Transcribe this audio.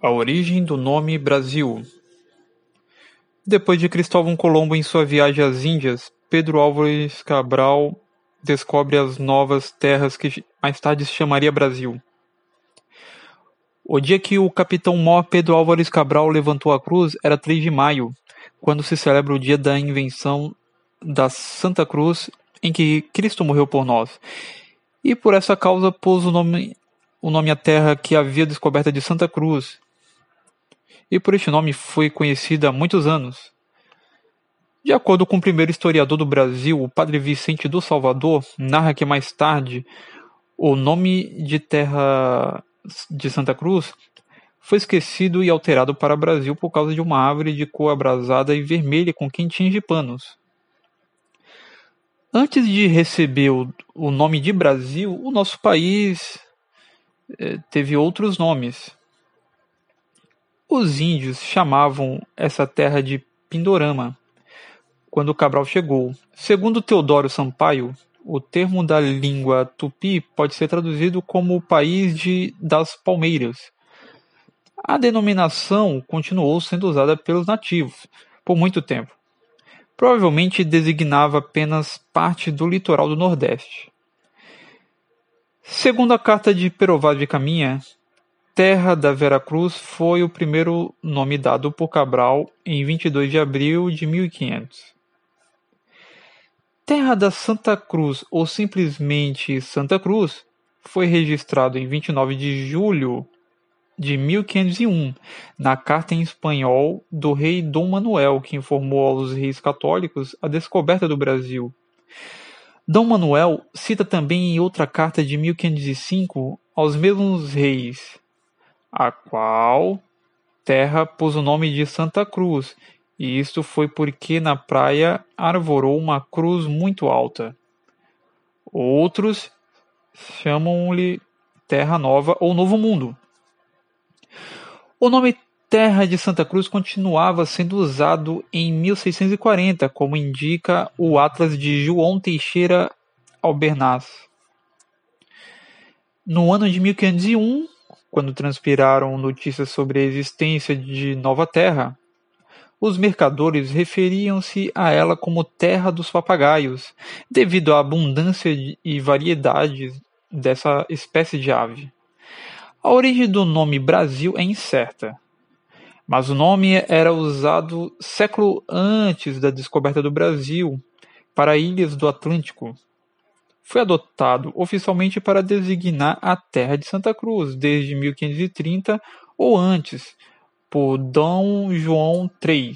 A origem do nome Brasil Depois de Cristóvão Colombo em sua viagem às Índias, Pedro Álvares Cabral descobre as novas terras que mais tarde se chamaria Brasil. O dia que o capitão mor Pedro Álvares Cabral levantou a cruz era 3 de maio, quando se celebra o dia da invenção da Santa Cruz em que Cristo morreu por nós. E por essa causa pôs o nome, o nome à terra que havia descoberta de Santa Cruz, e por este nome foi conhecida há muitos anos. De acordo com o primeiro historiador do Brasil, o padre Vicente do Salvador, narra que mais tarde o nome de terra de Santa Cruz foi esquecido e alterado para Brasil por causa de uma árvore de cor abrasada e vermelha com quentinhos de panos. Antes de receber o, o nome de Brasil, o nosso país eh, teve outros nomes. Os índios chamavam essa terra de Pindorama quando Cabral chegou. Segundo Teodoro Sampaio, o termo da língua tupi pode ser traduzido como o país de, das palmeiras. A denominação continuou sendo usada pelos nativos por muito tempo. Provavelmente designava apenas parte do litoral do Nordeste. Segundo a carta de Perovado de Caminha, Terra da Veracruz foi o primeiro nome dado por Cabral em 22 de abril de 1500. Terra da Santa Cruz ou simplesmente Santa Cruz foi registrado em 29 de julho de 1501 na carta em espanhol do rei Dom Manuel, que informou aos reis católicos a descoberta do Brasil. Dom Manuel cita também em outra carta de 1505 aos mesmos reis a qual terra pôs o nome de Santa Cruz, e isto foi porque na praia arvorou uma cruz muito alta. Outros chamam-lhe Terra Nova ou Novo Mundo. O nome Terra de Santa Cruz continuava sendo usado em 1640, como indica o Atlas de João Teixeira Albernaz. No ano de 1501, quando transpiraram notícias sobre a existência de Nova Terra, os mercadores referiam-se a ela como Terra dos Papagaios, devido à abundância e variedade dessa espécie de ave. A origem do nome Brasil é incerta, mas o nome era usado século antes da descoberta do Brasil para ilhas do Atlântico, foi adotado oficialmente para designar a terra de Santa Cruz desde 1530 ou antes, por Dom João III.